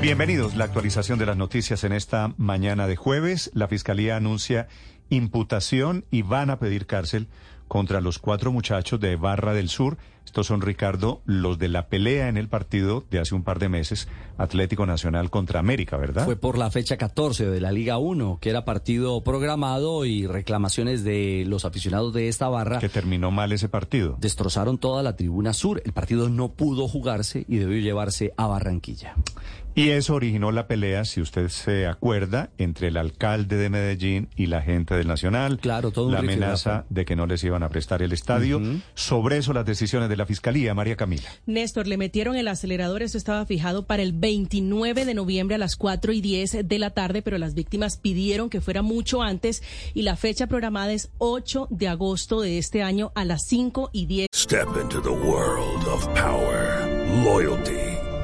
Bienvenidos. La actualización de las noticias en esta mañana de jueves. La Fiscalía anuncia imputación y van a pedir cárcel contra los cuatro muchachos de Barra del Sur. Estos son, Ricardo, los de la pelea en el partido de hace un par de meses, Atlético Nacional contra América, ¿verdad? Fue por la fecha 14 de la Liga 1, que era partido programado y reclamaciones de los aficionados de esta barra. Que terminó mal ese partido. Destrozaron toda la tribuna sur. El partido no pudo jugarse y debió llevarse a Barranquilla. Y eso originó la pelea, si usted se acuerda, entre el alcalde de Medellín y la gente del Nacional. Claro, todo un La amenaza de que no les iban a prestar el estadio. Sobre eso las decisiones de la Fiscalía, María Camila. Néstor, le metieron el acelerador, eso estaba fijado para el 29 de noviembre a las 4 y 10 de la tarde, pero las víctimas pidieron que fuera mucho antes y la fecha programada es 8 de agosto de este año a las 5 y 10. Step into the world of power, loyalty,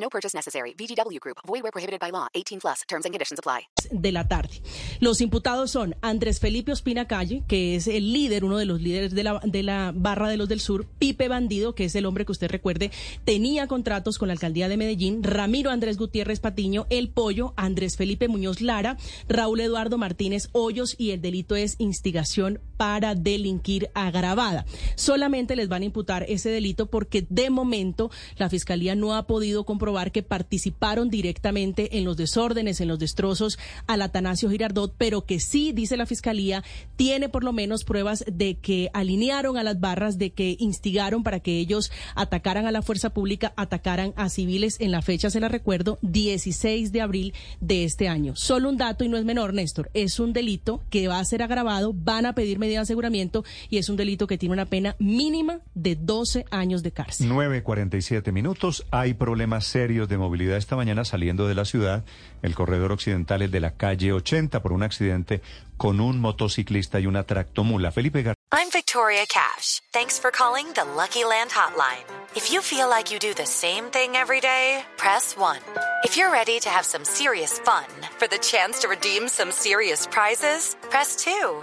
No purchase necessary. VGW Group. Void where prohibited by law. 18 plus. Terms and conditions apply. de la tarde. Los imputados son Andrés Felipe Ospina Calle, que es el líder, uno de los líderes de la, de la barra de los del sur, Pipe Bandido, que es el hombre que usted recuerde, tenía contratos con la alcaldía de Medellín, Ramiro Andrés Gutiérrez Patiño, El Pollo, Andrés Felipe Muñoz Lara, Raúl Eduardo Martínez Hoyos y el delito es instigación para delinquir agravada. Solamente les van a imputar ese delito porque de momento la fiscalía no ha podido comprobar que participaron directamente en los desórdenes, en los destrozos al Atanasio Girardot, pero que sí, dice la fiscalía, tiene por lo menos pruebas de que alinearon a las barras, de que instigaron para que ellos atacaran a la fuerza pública, atacaran a civiles en la fecha, se la recuerdo, 16 de abril de este año. Solo un dato y no es menor, Néstor, es un delito que va a ser agravado, van a pedir medida de aseguramiento y es un delito que tiene una pena mínima de 12 años de cárcel. 9.47 minutos. Hay problemas serios de movilidad esta mañana saliendo de la ciudad. El corredor occidental es de la calle 80 por un accidente con un motociclista y una tractomula. Felipe Gar I'm Victoria Cash. Thanks for calling the Lucky Land Hotline. If you feel like you do the same thing every day, press 1. If you're ready to have some serious fun for the chance to redeem some serious prizes, press 2.